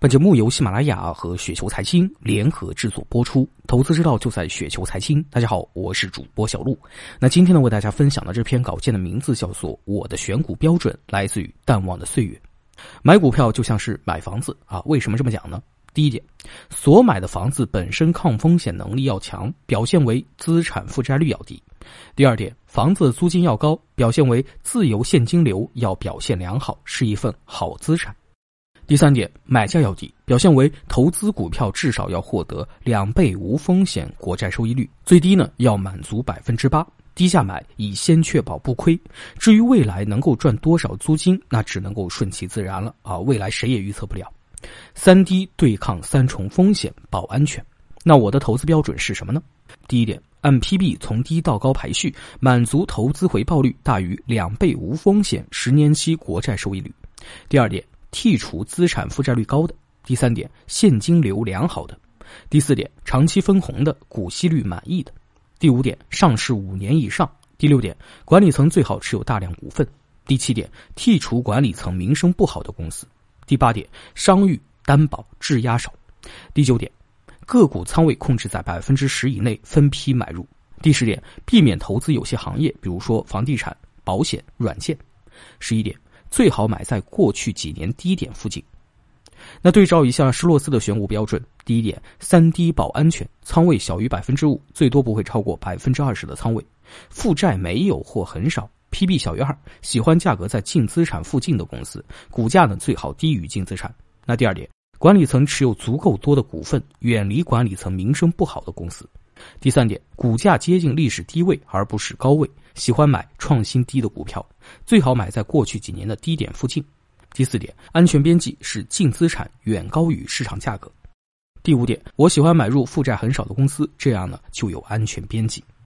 本节目由喜马拉雅和雪球财经联合制作播出，投资之道就在雪球财经。大家好，我是主播小璐。那今天呢，为大家分享的这篇稿件的名字叫做《我的选股标准来自于淡忘的岁月》。买股票就像是买房子啊，为什么这么讲呢？第一点，所买的房子本身抗风险能力要强，表现为资产负债率要低；第二点，房子租金要高，表现为自由现金流要表现良好，是一份好资产。第三点，买价要低，表现为投资股票至少要获得两倍无风险国债收益率，最低呢要满足百分之八。低价买，以先确保不亏。至于未来能够赚多少租金，那只能够顺其自然了啊！未来谁也预测不了。三低对抗三重风险，保安全。那我的投资标准是什么呢？第一点，按 PB 从低到高排序，满足投资回报率大于两倍无风险十年期国债收益率。第二点。剔除资产负债率高的，第三点现金流良好的，第四点长期分红的股息率满意的，第五点上市五年以上，第六点管理层最好持有大量股份，第七点剔除管理层名声不好的公司，第八点商誉担保质押少，第九点个股仓位控制在百分之十以内，分批买入，第十点避免投资有些行业，比如说房地产、保险、软件，十一点。最好买在过去几年低点附近。那对照一下施洛斯的选股标准：第一点，三低保安全，仓位小于百分之五，最多不会超过百分之二十的仓位；负债没有或很少，PB 小于二，喜欢价格在净资产附近的公司，股价呢最好低于净资产。那第二点，管理层持有足够多的股份，远离管理层名声不好的公司。第三点，股价接近历史低位而不是高位，喜欢买创新低的股票，最好买在过去几年的低点附近。第四点，安全边际是净资产远高于市场价格。第五点，我喜欢买入负债很少的公司，这样呢就有安全边际。